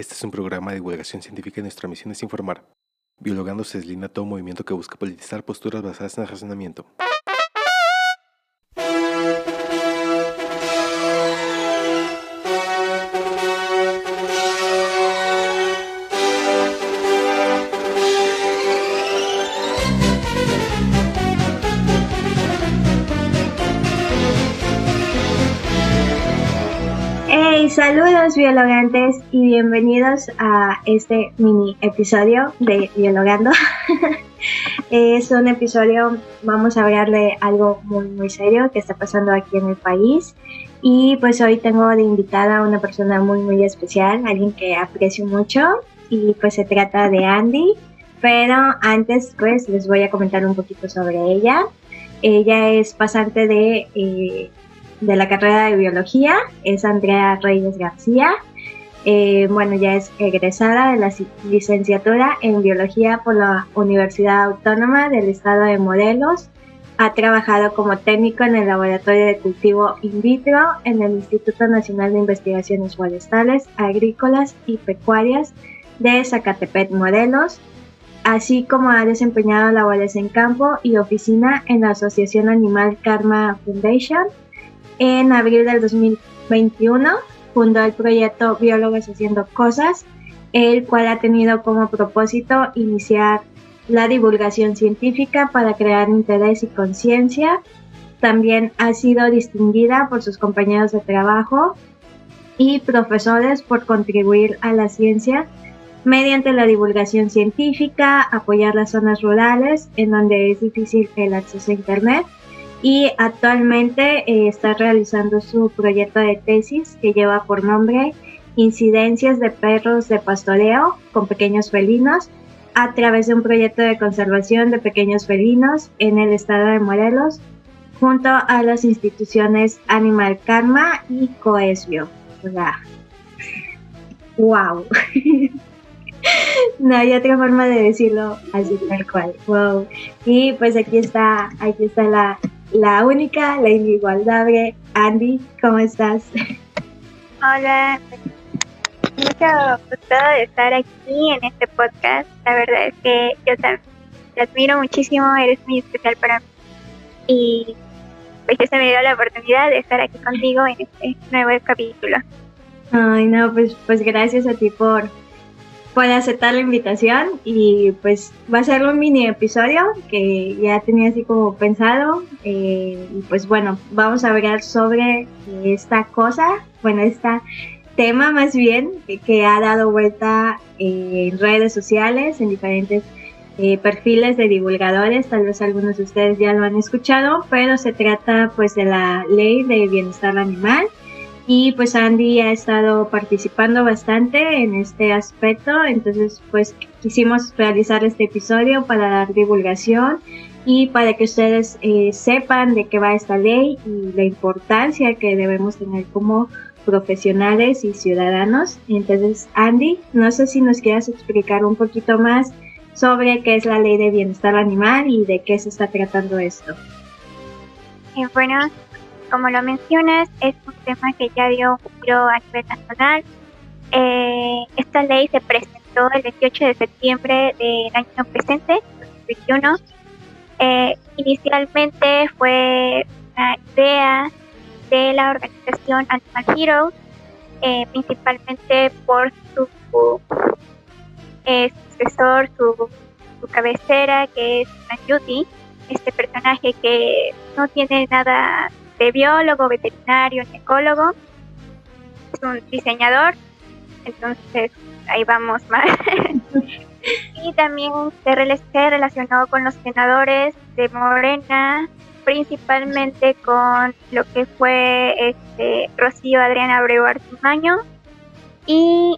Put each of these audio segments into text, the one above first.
Este es un programa de divulgación científica y nuestra misión es informar. Biologando se deslina todo movimiento que busca politizar posturas basadas en el razonamiento. Saludos biologantes y bienvenidos a este mini episodio de Biologando. es un episodio, vamos a hablar de algo muy muy serio que está pasando aquí en el país y pues hoy tengo de invitada a una persona muy muy especial, alguien que aprecio mucho y pues se trata de Andy, pero antes pues les voy a comentar un poquito sobre ella. Ella es pasante de eh, de la carrera de biología es Andrea Reyes García. Eh, bueno, ya es egresada de la licenciatura en biología por la Universidad Autónoma del Estado de Morelos. Ha trabajado como técnico en el laboratorio de cultivo in vitro en el Instituto Nacional de Investigaciones Forestales, Agrícolas y Pecuarias de Zacatepec, Morelos, así como ha desempeñado labores en campo y oficina en la Asociación Animal Karma Foundation en abril del 2021 fundó el proyecto Biólogos Haciendo Cosas, el cual ha tenido como propósito iniciar la divulgación científica para crear interés y conciencia. También ha sido distinguida por sus compañeros de trabajo y profesores por contribuir a la ciencia mediante la divulgación científica, apoyar las zonas rurales en donde es difícil el acceso a Internet y actualmente eh, está realizando su proyecto de tesis que lleva por nombre Incidencias de perros de pastoreo con pequeños felinos a través de un proyecto de conservación de pequeños felinos en el estado de Morelos junto a las instituciones Animal Karma y Coesbio. Wow. no hay otra forma de decirlo así tal cual. Wow. Y pues aquí está, aquí está la, la única, la inigualable Andy, ¿cómo estás? Hola, mucho gusto de estar aquí en este podcast. La verdad es que yo te admiro muchísimo, eres muy especial para mí. Y pues ya se me dio la oportunidad de estar aquí contigo en este nuevo capítulo. Ay, no, pues, pues gracias a ti por, por aceptar la invitación y pues va a ser un mini episodio que ya tenía así como pensado eh, y pues bueno vamos a hablar sobre esta cosa bueno este tema más bien que, ha dado vuelta en redes sociales en diferentes eh, perfiles de divulgadores tal vez algunos de ustedes ya lo han escuchado pero se trata pues de la ley de bienestar animal y pues Andy ha estado participando bastante en este aspecto, entonces pues quisimos realizar este episodio para dar divulgación y para que ustedes eh, sepan de qué va esta ley y la importancia que debemos tener como profesionales y ciudadanos. Entonces, Andy, no sé si nos quieras explicar un poquito más sobre qué es la ley de bienestar animal y de qué se está tratando esto. Eh, bueno, como lo mencionas, es un tema que ya dio giro a nivel nacional. Eh, esta ley se presentó el 28 de septiembre del año presente, 2021. Eh, inicialmente fue una idea de la organización Animal Heroes, eh, principalmente por su, sucesor, su, su, cabecera, que es Judy, este personaje que no tiene nada de biólogo, veterinario, ecólogo, es un diseñador, entonces ahí vamos más. y también se, relacionó con los senadores de Morena, principalmente con lo que fue este Rocío Adriana Abreu Artimaño y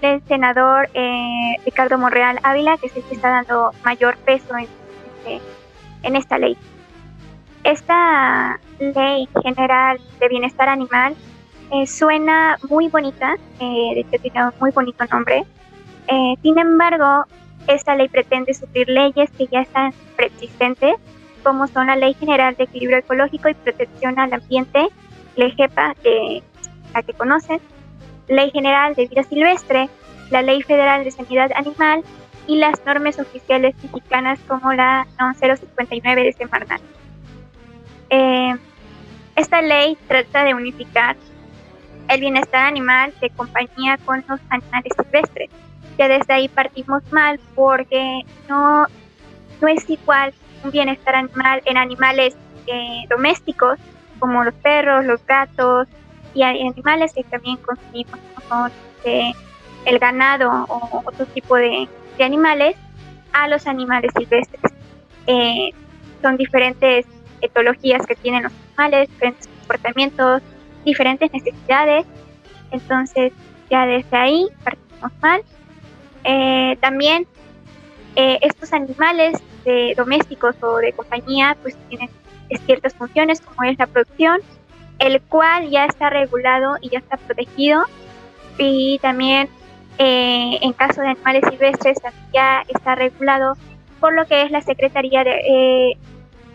el senador eh, Ricardo Monreal Ávila, que es el que está dando mayor peso en, este, en esta ley. Esta ley general de bienestar animal eh, suena muy bonita, eh, tiene un muy bonito nombre. Eh, sin embargo, esta ley pretende suplir leyes que ya están preexistentes, como son la Ley General de Equilibrio Ecológico y Protección al Ambiente, la que, la que conocen, Ley General de Vida Silvestre, la Ley Federal de Sanidad Animal y las normas oficiales mexicanas como la NON 059 de Semarnat. Eh, esta ley trata de unificar el bienestar animal de compañía con los animales silvestres. Ya desde ahí partimos mal porque no, no es igual un bienestar animal en animales eh, domésticos como los perros, los gatos y animales que también consumimos como eh, el ganado o otro tipo de, animales a los animales silvestres. Eh, son diferentes etologías que tienen los animales, diferentes comportamientos, diferentes necesidades. Entonces, ya desde ahí partimos mal. Eh, también eh, estos animales de domésticos o de compañía pues tienen ciertas funciones como es la producción, el cual ya está regulado y ya está protegido y también eh, en caso de animales silvestres ya está regulado por lo que es la Secretaría de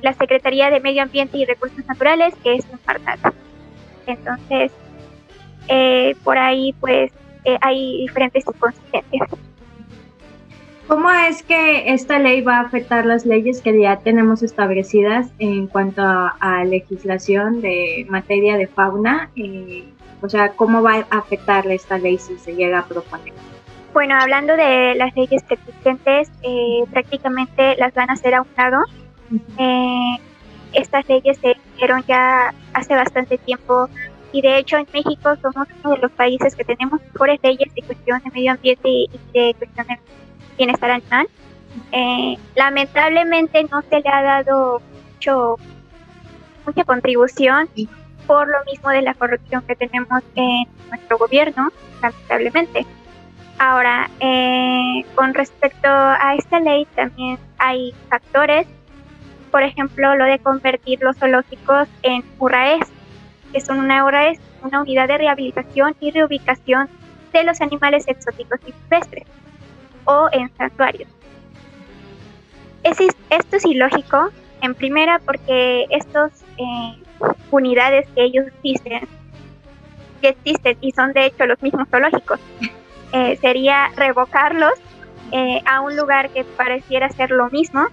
la Secretaría de Medio Ambiente y Recursos Naturales que es Semarnat. Entonces, eh, por ahí pues eh, hay diferentes inconsistencias. ¿Cómo es que esta ley va a afectar las leyes que ya tenemos establecidas en cuanto a, legislación de materia de fauna? Eh, o sea, ¿cómo va a afectar esta ley si se llega a proponer? Bueno, hablando de las leyes existentes, prácticamente las van a hacer a un lado. Estas leyes se hicieron ya hace bastante tiempo y de hecho en México somos uno de los países que tenemos mejores leyes de cuestión de medio ambiente y de cuestión de bienestar animal. Eh, lamentablemente no se le ha dado mucho, mucha contribución por lo mismo de la corrupción que tenemos en nuestro gobierno, lamentablemente. Ahora, eh, con respecto a esta ley, también hay factores, por ejemplo, lo de convertir los zoológicos en URAES, que son una, URAES, una unidad de rehabilitación y reubicación de los animales exóticos y silvestres, o en santuarios. esto es ilógico, en primera, porque estas eh, unidades que ellos dicen que existen y son de hecho los mismos zoológicos, eh, sería revocarlos eh, a un lugar que pareciera ser lo mismo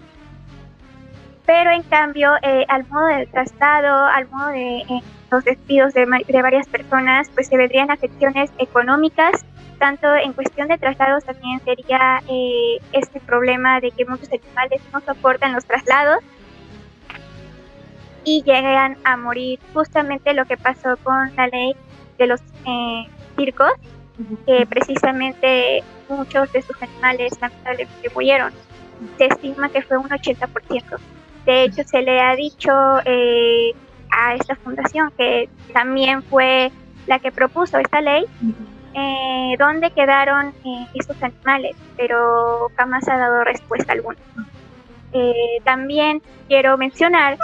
pero en cambio eh, al modo del traslado, al modo de eh, los despidos de, varias personas, pues se vendrían afecciones económicas, tanto en cuestión de traslados también sería eh, este problema de que muchos animales no soportan los traslados y llegan a morir justamente lo que pasó con la ley de los circos, que precisamente muchos de sus animales lamentablemente murieron. Se estima que fue un 80%. De hecho, se le ha dicho eh, a esta fundación que también fue la que propuso esta ley, eh, dónde quedaron eh, estos animales, pero jamás ha dado respuesta alguna. también quiero mencionar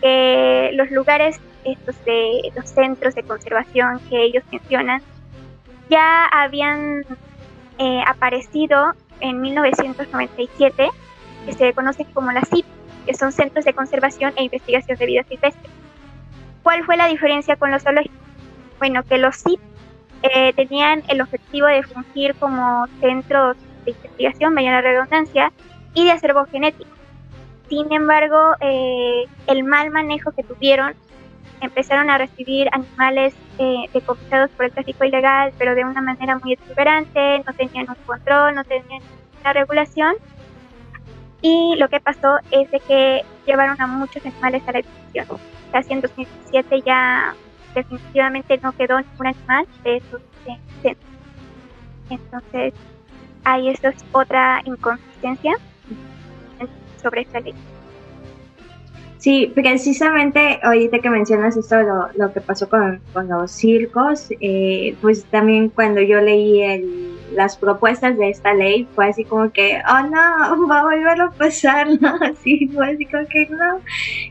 que los lugares estos de los centros de conservación que ellos mencionan ya habían aparecido en 1997 que se conocen como la CIP que son centros de conservación e investigación de vida silvestre. ¿Cuál fue la diferencia con los zoológicos? Bueno, que los CIP eh, tenían el objetivo de fungir como centros de investigación, vaya la redundancia, y de acervo genético. Sin embargo, eh, el mal manejo que tuvieron, empezaron a recibir animales eh, decomisados por el tráfico ilegal, pero de una manera muy exuberante, no tenían un control, no tenían una regulación, y lo que pasó es de que llevaron a muchos animales a la extinción. Casi en 2017 ya definitivamente no quedó ningún animal de esos centros. Entonces, ahí esto es otra inconsistencia sobre esta ley. Sí, precisamente ahorita que mencionas esto, lo, lo que pasó con, con los circos, eh, pues también cuando yo leí el las propuestas de esta ley fue así como que, oh no, va a volver a pasar, ¿no? Así fue así como que no.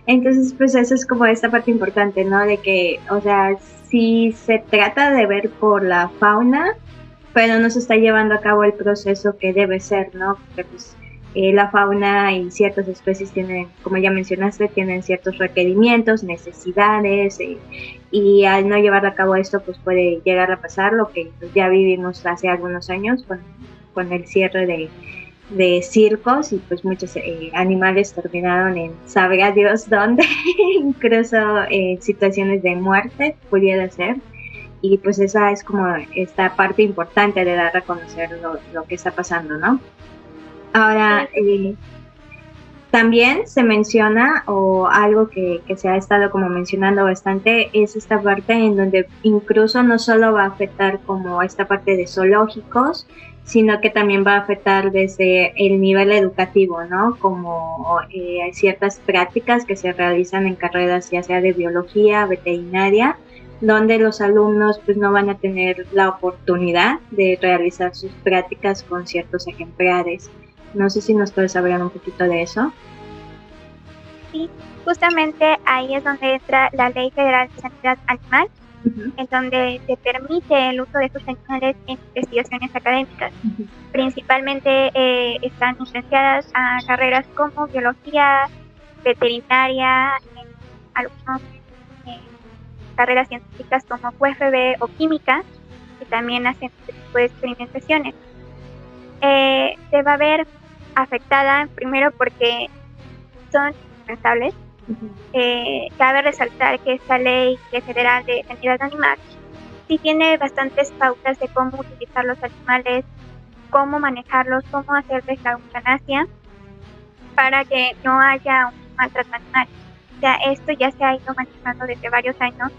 Entonces, pues eso es como esta parte importante, ¿no? De que, o sea, si se trata de ver por la fauna, pero no se está llevando a cabo el proceso que debe ser, ¿no? Porque pues eh, la fauna y ciertas especies tienen, como ya mencionaste, tienen ciertos requerimientos, necesidades, eh, y al no llevar a cabo esto, pues puede llegar a pasar lo que ya vivimos hace algunos años con, con el cierre de, de circos y pues muchos eh, animales terminaron en sabe a Dios dónde, incluso en situaciones de muerte pudiera ser. Y pues esa es como esta parte importante de dar a conocer lo, lo que está pasando, ¿no? Ahora, eh, también se menciona, o algo que, que, se ha estado como mencionando bastante, es esta parte en donde incluso no solo va a afectar como esta parte de zoológicos, sino que también va a afectar desde el nivel educativo, ¿no? Como eh, hay ciertas prácticas que se realizan en carreras ya sea de biología, veterinaria, donde los alumnos pues no van a tener la oportunidad de realizar sus prácticas con ciertos ejemplares. No sé si nos puedes hablar un poquito de eso. Sí, justamente ahí es donde entra la Ley Federal de Sanidad Animal, en donde se permite el uso de estos animales en investigaciones académicas. Principalmente eh, están licenciadas a carreras como biología, veterinaria, algunas eh, carreras científicas como UFB o química, que también hacen este tipo de experimentaciones. Eh, se va a ver afectada primero porque son indispensables eh, cabe resaltar que esta ley federal de sanidad animal sí tiene bastantes pautas de cómo utilizar los animales, cómo manejarlos, cómo hacerles la eutanasia para que no haya un maltrato animal. O sea, esto ya se ha ido manejando desde varios años.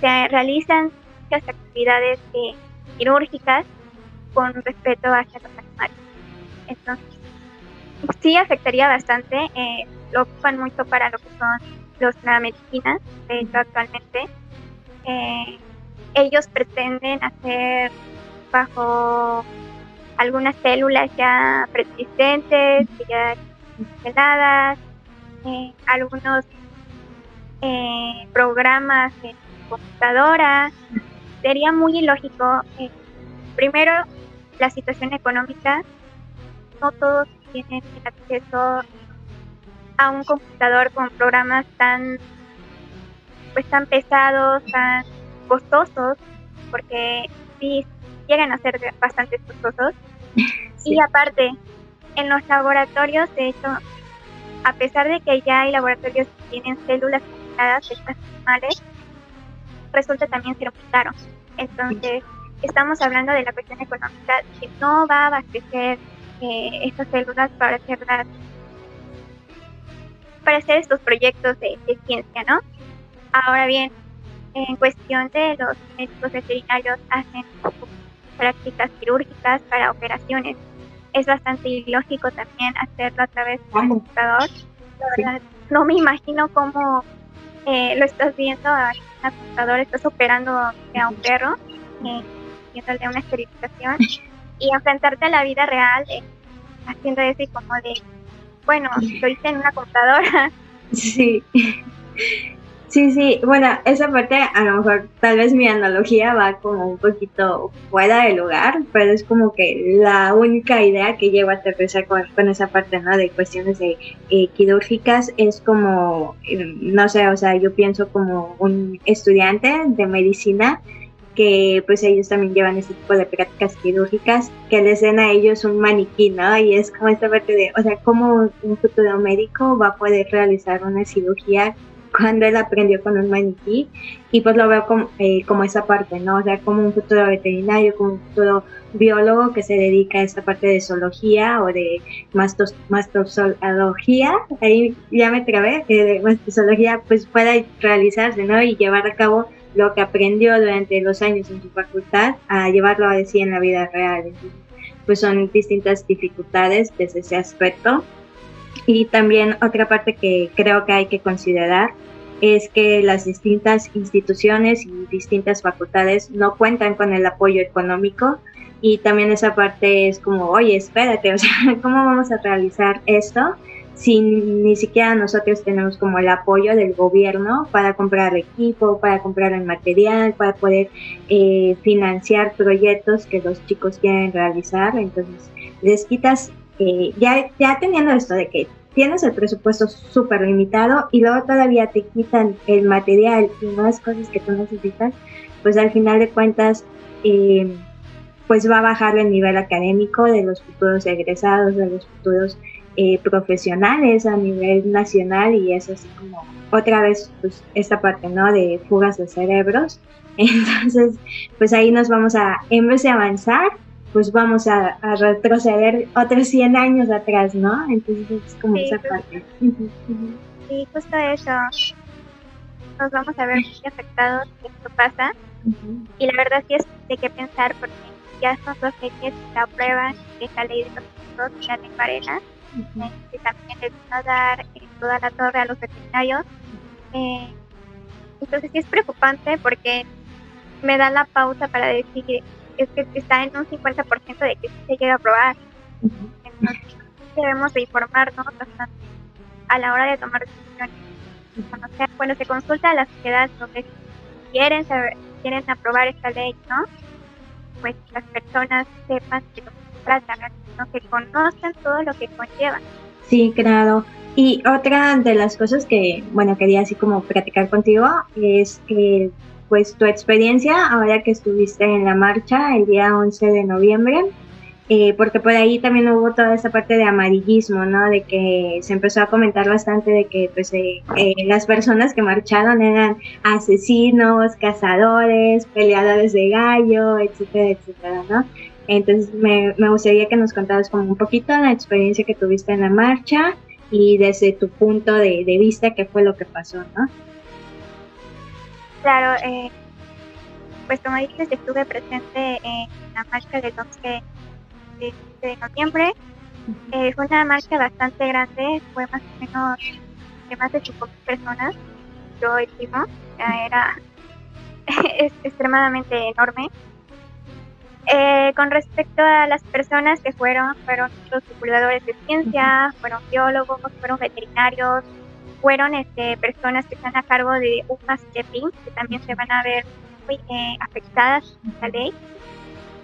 Se realizan muchas actividades eh, quirúrgicas con respeto hacia los animales. Entonces, sí afectaría bastante. Eh, lo ocupan mucho para lo que son los, la medicina, de hecho actualmente. Eh, ellos pretenden hacer bajo algunas células ya preexistentes, ya instaladas, eh, algunos eh, programas en computadora. Sería muy ilógico, primero, la situación económica, no todos tienen acceso a un computador con programas tan pues tan pesados, tan costosos, porque sí llegan a ser bastante costosos. Y aparte, en los laboratorios, de hecho, a pesar de que ya hay laboratorios que tienen células conectadas de estas animales, resulta también ser muy caro. Entonces, estamos hablando de la cuestión económica que no va a abastecer eh, estas células para hacerlas para hacer estos proyectos de, ciencia, ¿no? Ahora bien, en cuestión de los médicos veterinarios hacen prácticas quirúrgicas para operaciones. Es bastante ilógico también hacerlo a través de un computador. no me imagino cómo eh, lo estás viendo a un computador, estás operando a un perro, eh, haciéndole una esterilización y enfrentarte a la vida real eh, haciendo eso y como de bueno, lo hice en una computadora. Sí. Sí, sí, bueno, esa parte a lo mejor tal vez mi analogía va como un poquito fuera de lugar, pero es como que la única idea que llevo a aterrizar con, con esa parte, ¿no? De cuestiones de eh, quirúrgicas es como, eh, no sé, o sea, yo pienso como un estudiante de medicina que pues ellos también llevan este tipo de prácticas quirúrgicas, que les den a ellos un maniquí, ¿no? Y es como esta parte de, o sea, cómo un futuro médico va a poder realizar una cirugía cuando él aprendió con un maniquí y pues lo veo como, eh, como esa parte, ¿no? O sea, como un futuro veterinario, como un futuro biólogo que se dedica a esta parte de zoología o de mastos, mastozoología, ahí ya me trabé, que de mastozoología pues pueda realizarse, ¿no? Y llevar a cabo lo que aprendió durante los años en su facultad a llevarlo a decir en la vida real. pues son distintas dificultades desde ese aspecto. Y también otra parte que creo que hay que considerar es que las distintas instituciones y distintas facultades no cuentan con el apoyo económico y también esa parte es como, oye, espérate, o sea, ¿cómo vamos a realizar esto? Si ni siquiera nosotros tenemos como el apoyo del gobierno para comprar equipo, para comprar el material, para poder eh, financiar proyectos que los chicos quieren realizar. Entonces, les quitas eh, ya, ya teniendo esto de que tienes el presupuesto súper limitado y luego todavía te quitan el material y más cosas que tú necesitas, pues al final de cuentas, eh, pues va a bajar el nivel académico de los futuros egresados, de los futuros eh, profesionales a nivel nacional y es así como otra vez pues esta parte, ¿no? De fugas de cerebros. Entonces, pues ahí nos vamos a, en vez de avanzar, pues vamos a, retroceder otros 100 años atrás, ¿no? Entonces es como esa parte. Sí, justo eso. Nos vamos a ver muy afectados si esto pasa. Y la verdad sí es de qué pensar porque ya son dos leyes que aprueban esta ley de los ya en arena, que también les va a dar eh, toda la torre a los veterinarios. Eh, entonces sí es preocupante porque me da la pausa para decir es que está en un 50% de que se llega a aprobar. Entonces debemos de informarnos bastante a la hora de tomar decisiones. Cuando, se consulta a la sociedad sobre si quieren, saber, quieren aprobar esta ley, ¿no? Pues las personas sepan que lo que tratan, que conozcan todo lo que conlleva. Sí, claro. Y otra de las cosas que, bueno, quería así como platicar contigo es que pues tu experiencia ahora que estuviste en la marcha el día 11 de noviembre, eh, porque por ahí también hubo toda esa parte de amarillismo, ¿no? De que se empezó a comentar bastante de que pues eh, eh, las personas que marcharon eran asesinos, cazadores, peleadores de gallo, etcétera, etcétera, ¿no? Entonces me, me gustaría que nos contaras como un poquito la experiencia que tuviste en la marcha y desde tu punto de, de vista qué fue lo que pasó, ¿no? Claro, eh, pues como dices, estuve presente en la marcha del 11 de, noviembre. Eh, fue una marcha bastante grande, fue más o menos de más de 5.000 personas, yo estimo, era es extremadamente enorme. Eh, con respecto a las personas que fueron, fueron los divulgadores de ciencia, fueron biólogos, fueron veterinarios, fueron este, personas que están a cargo de UMAS Chepin, que también se van a ver muy eh, afectadas en esta ley.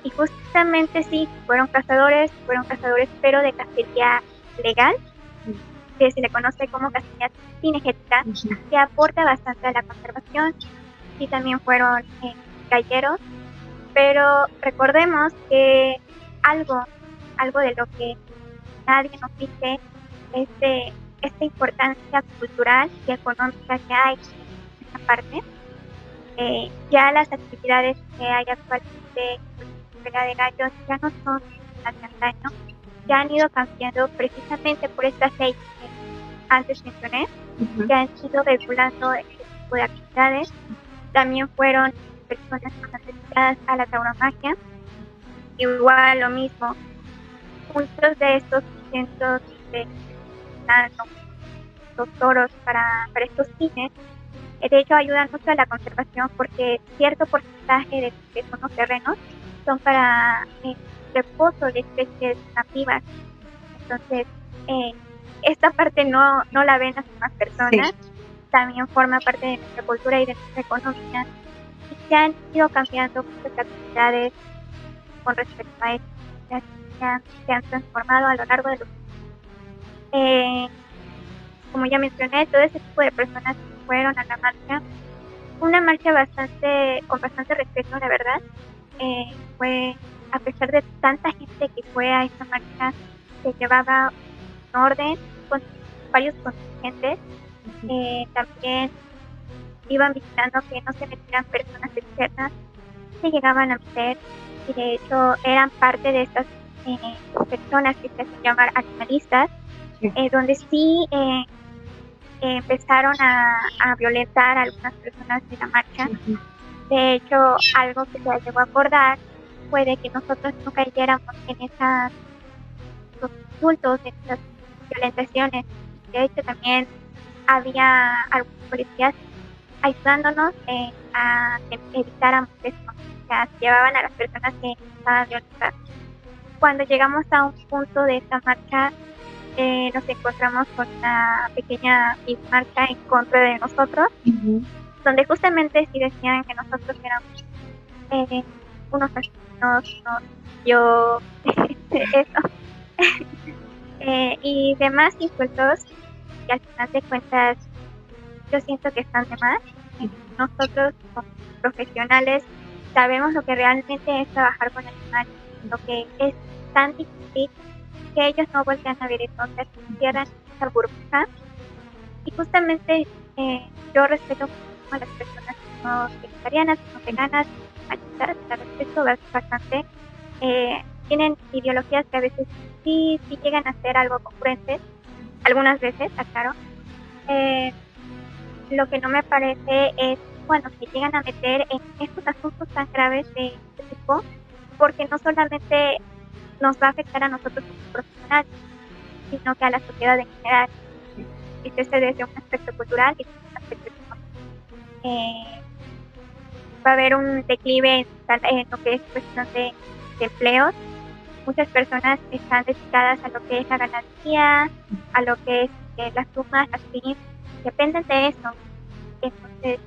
Y justamente sí, fueron cazadores, fueron cazadores, pero de cacería legal, que se le conoce como cacería cinegética, que aporta bastante a la conservación. Y también fueron eh, galleros, pero recordemos que algo, algo de lo que nadie nos dice es de esta importancia cultural y económica que hay en esta parte. Eh, ya las actividades que hay actualmente en la de gallos ya no son las de antaño, ya han ido cambiando precisamente por estas leyes que antes mencioné, que han ido regulando este tipo de actividades. También fueron personas más dedicadas a la tauromaquia. Igual lo mismo, muchos de estos centros de los toros para, para estos fines, eh, de hecho ayudan mucho a la conservación porque cierto porcentaje de, esos terrenos son para eh, reposo de especies nativas. Entonces, eh, esta parte no, no la ven las demás personas, también forma parte de nuestra cultura y de nuestra economía. Y se han ido cambiando muchas actividades con respecto a esto, se han, se han transformado a lo largo de los eh, como ya mencioné, todo ese tipo de personas fueron a la marcha. Una marcha bastante, con bastante respeto, la verdad. Eh, fue, a pesar de tanta gente que fue a esa marcha, se llevaba un orden con varios contingentes. Eh, también iban vigilando que no se metieran personas externas, se llegaban a meter y de hecho eran parte de estas personas que se hacen llamar animalistas eh, donde sí eh, empezaron a, violentar a algunas personas de la marcha. De hecho, algo que se llegó a acordar fue de que nosotros no cayéramos en esas, esos insultos, en esas violentaciones. De hecho, también había algunos policías ayudándonos eh, a evitar esto. O sea, llevaban a las personas que estaban violentando. Cuando llegamos a un punto de esta marcha, eh, nos encontramos con una pequeña marcha en contra de nosotros, donde justamente sí decían que nosotros éramos eh, unos asesinos, yo, eso. Eh, y demás insultos que al final de cuentas yo siento que están de más. Nosotros como profesionales sabemos lo que realmente es trabajar con animales, lo que es tan difícil que ellos no vuelvan a ver entonces cierran esa burbuja. Y justamente eh, yo respeto a las personas son vegetarianas, son veganas, la respeto bastante. Eh, tienen ideologías que a veces sí, sí llegan a ser algo congruentes, algunas veces, aclaro. Eh, lo que no me parece es cuando se llegan a meter en estos asuntos tan graves de este tipo, porque no solamente nos va a afectar a nosotros como profesionales, sino que a la sociedad en general. Y desde, un aspecto cultural y un aspecto económico. Eh, va a haber un declive en, lo que es cuestión de, empleos. Muchas personas están dedicadas a lo que es la ganadería, a lo que es eh, las plumas, las pins, dependen de eso. Entonces,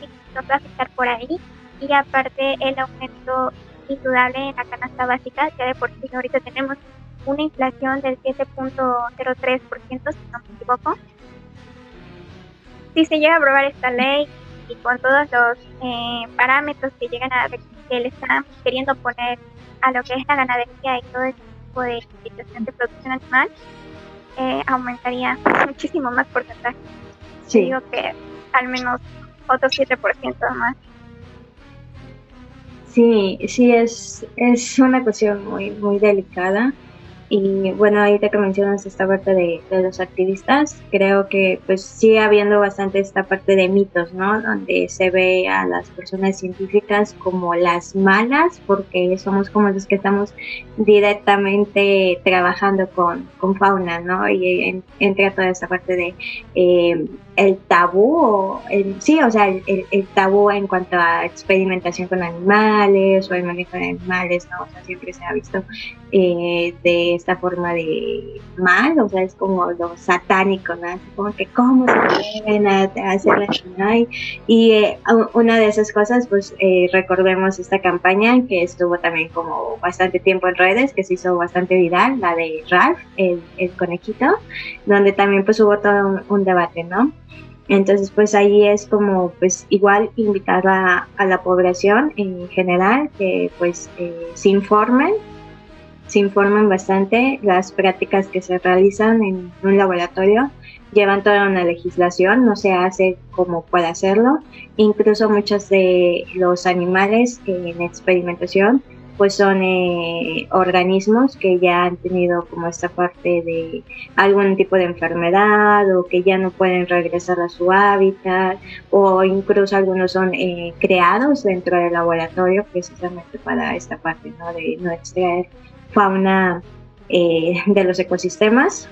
sí, nos va a afectar por ahí. Y aparte, el aumento indudable en la canasta básica, ya de por sí ahorita tenemos una inflación del 7.03%, si no me equivoco. Si se llega a aprobar esta ley y con todos los eh, parámetros que llegan a que le están queriendo poner a lo que es la ganadería y todo ese tipo de situación de producción animal, eh, aumentaría muchísimo más porcentaje. Sí. Digo que al menos otro 7% más. Sí, sí, es, es una cuestión muy, muy delicada. Y bueno, ahorita que mencionas esta parte de, los activistas, creo que pues sigue habiendo bastante esta parte de mitos, ¿no? Donde se ve a las personas científicas como las malas, porque somos como los que estamos directamente trabajando con, con fauna, ¿no? Y entra toda esta parte de eh, el tabú, o el, sí, o sea, el, el, tabú en cuanto a experimentación con animales o el manejo de animales, ¿no? O sea, siempre se ha visto eh, de esta forma de mal, o sea, es como lo satánico, ¿no? Como que cómo se pueden hacer la Y eh, una de esas cosas, pues eh, recordemos esta campaña que estuvo también como bastante tiempo en redes, que se hizo bastante viral, la de Ralph, el, el conejito, donde también pues hubo todo un debate, ¿no? Entonces, pues ahí es como, pues igual invitar a, la población en general que pues eh, se informen, se informen bastante. Las prácticas que se realizan en un laboratorio llevan toda una legislación, no se hace como puede hacerlo. Incluso muchos de los animales en experimentación pues son eh, organismos que ya han tenido como esta parte de algún tipo de enfermedad o que ya no pueden regresar a su hábitat o incluso algunos son eh, creados dentro del laboratorio precisamente para esta parte ¿no? de no extraer fauna eh, de los ecosistemas.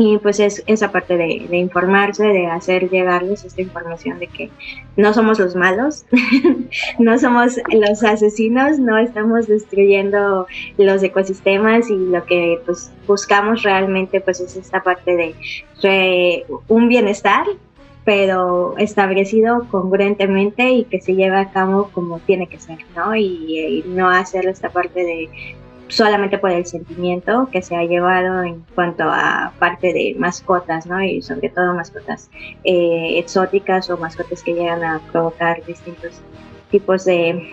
Y pues es esa parte de, informarse, de hacer llegarles esta información de que no somos los malos, no somos los asesinos, no estamos destruyendo los ecosistemas y lo que pues buscamos realmente pues es esta parte de un bienestar pero establecido congruentemente y que se lleve a cabo como tiene que ser, ¿no? Y, no hacer esta parte de solamente por el sentimiento que se ha llevado en cuanto a parte de mascotas, ¿no? Y sobre todo mascotas eh, exóticas o mascotas que llegan a provocar distintos tipos de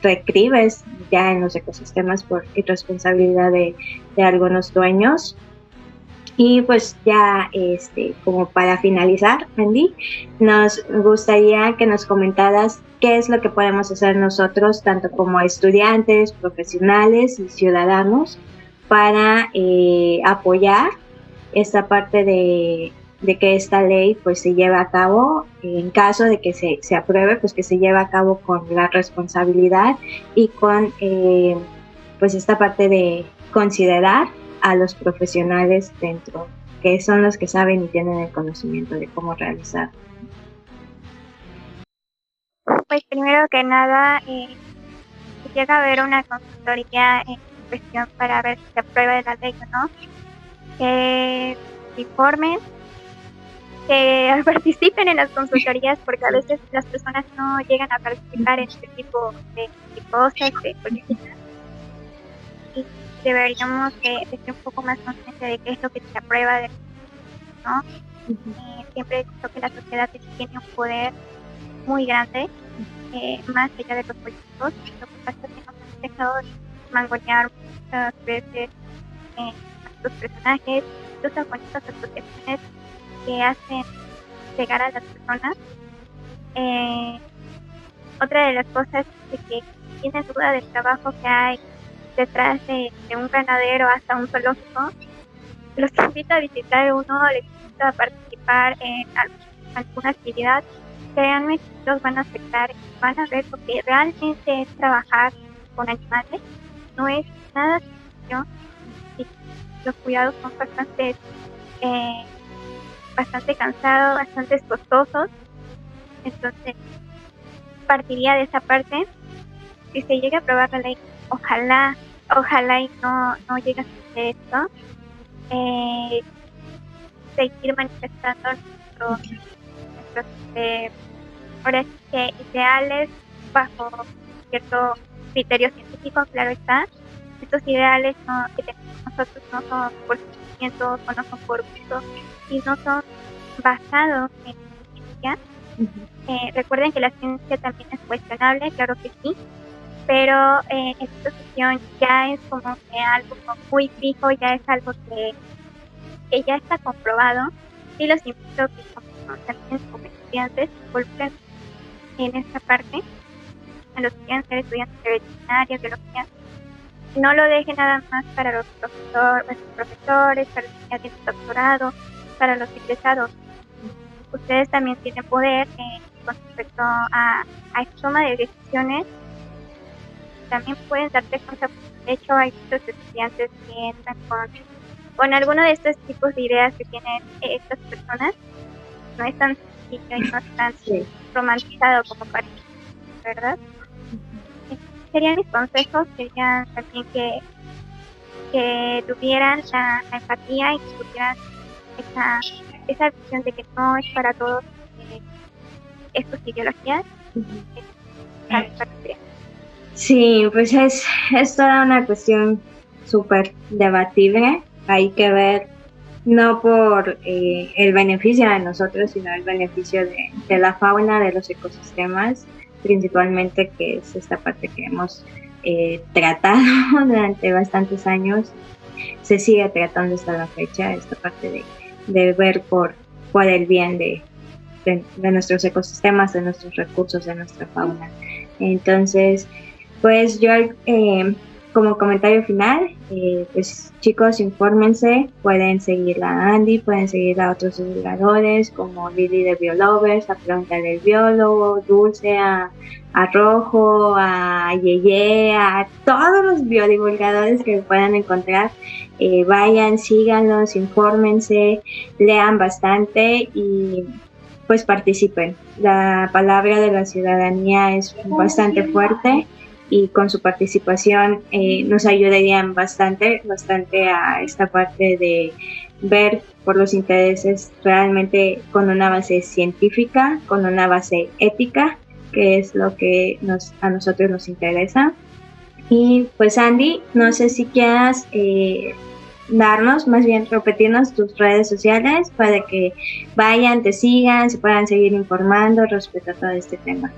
recribes ya en los ecosistemas por irresponsabilidad de algunos dueños. Y pues ya este, como para finalizar, Andy, nos gustaría que nos comentaras qué es lo que podemos hacer nosotros, tanto como estudiantes, profesionales y ciudadanos, para eh, apoyar esta parte de, que esta ley pues se lleve a cabo, en caso de que se, se apruebe, pues que se lleve a cabo con la responsabilidad y con eh, pues esta parte de considerar a los profesionales dentro, que son los que saben y tienen el conocimiento de cómo realizar. Pues primero que nada, eh, llega a haber una consultoría en cuestión para ver si se aprueba la ley o no, que informen, que participen en las consultorías, porque a veces las personas no llegan a participar en este tipo de, cosas, de políticas. Y deberíamos de, ser un poco más conscientes de qué es lo que se aprueba, de, ¿no? Eh, siempre creo que la sociedad tiene un poder muy grande, eh, más allá de los políticos. Lo que pasa es que nos han dejado mangonear muchas veces eh, a los personajes, incluso con estas asociaciones que hacen llegar a las personas. Eh, otra de las cosas es que tienen duda del trabajo que hay detrás de, un ganadero hasta un zoológico, los invito a visitar uno, les invito a participar en alguna actividad, créanme que los van a afectar, van a ver lo que realmente es trabajar con animales, no es nada sencillo, los cuidados son bastante, eh, bastante cansados, bastante costosos, entonces partiría de esa parte, si se llega a aprobar la ley ojalá, ojalá y no, no llegue a suceder esto, eh, seguir manifestando nuestros, nuestros eh, ahora que ideales bajo cierto criterio científico, claro está. Estos ideales no, que tenemos nosotros no son por sentimientos o no son por gusto, sino son basados en ciencia. eh, recuerden que la ciencia también es cuestionable, claro que sí, pero eh, esta situación ya es como que algo muy fijo, ya es algo que, que ya está comprobado y los invito a que como, también como estudiantes involucren en esta parte, a los que quieran estudiantes de veterinaria, biología, no lo dejen nada más para los profesores, profesores para los que tienen doctorado, para los egresados. Ustedes también tienen poder eh, con respecto a, a toma de decisiones también pueden darte cuenta. De hecho, hay muchos estudiantes que entran con, con alguno de estos tipos de ideas que tienen estas personas. No es tan sencillo y no es tan romantizado como parece, ¿verdad? Serían mis consejos, serían también que, que tuvieran la, empatía y que tuvieran esa, esa visión de que no es para todos eh, estas ideologías. Sí, pues es, es toda una cuestión súper debatible. Hay que ver no por eh, el beneficio de nosotros, sino el beneficio de, la fauna, de los ecosistemas, principalmente que es esta parte que hemos eh, tratado durante bastantes años. Se sigue tratando hasta la fecha, esta parte de, de ver por, por el bien de, de, de nuestros ecosistemas, de nuestros recursos, de nuestra fauna. Entonces, pues yo eh, como comentario final, eh, pues chicos, infórmense, pueden seguir a Andy, pueden seguir a otros divulgadores como Lili de Biolovers, a Pregunta del Biólogo, Dulce, a, Rojo, a Yeye, a todos los biodivulgadores que puedan encontrar. Eh, vayan, síganlos, infórmense, lean bastante y pues participen. La palabra de la ciudadanía es bastante fuerte y con su participación eh, nos ayudarían bastante, bastante a esta parte de ver por los intereses realmente con una base científica, con una base ética, que es lo que nos, a nosotros nos interesa. Y pues Andy, no sé si quieras eh, darnos, más bien repetirnos tus redes sociales para que vayan, te sigan, se puedan seguir informando respecto a todo este tema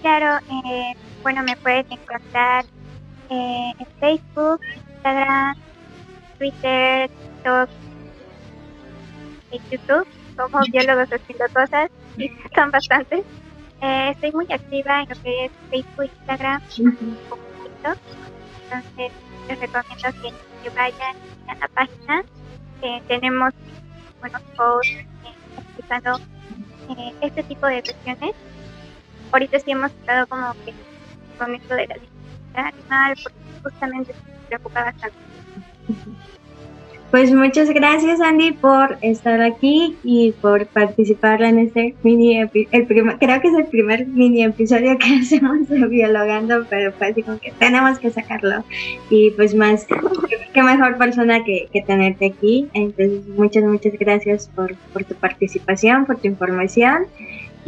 claro, eh, bueno, me puedes encontrar eh, en Facebook, Instagram, Twitter, TikTok, y YouTube, como biólogos haciendo cosas, y son bastantes. Eh, estoy muy activa en lo que es Facebook, Instagram, un poquito. Entonces, les recomiendo que, vayan a la página. que tenemos buenos posts explicando este tipo de cuestiones ahorita sí hemos estado como que con esto de la diversidad animal, porque justamente se preocupa bastante. Pues muchas gracias Andy por estar aquí y por participar en este mini el creo que es el primer mini episodio que hacemos de Biologando, pero así como que tenemos que sacarlo. Y pues más qué mejor persona que, que tenerte aquí, entonces muchas muchas gracias por, por tu participación, por tu información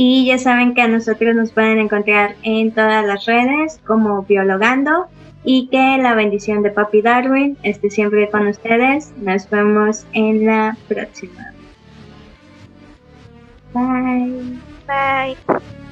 y ya saben que a nosotros nos pueden encontrar en todas las redes como Biologando. y que la bendición de Papi Darwin esté siempre con ustedes. Nos vemos en la próxima. Bye. Bye.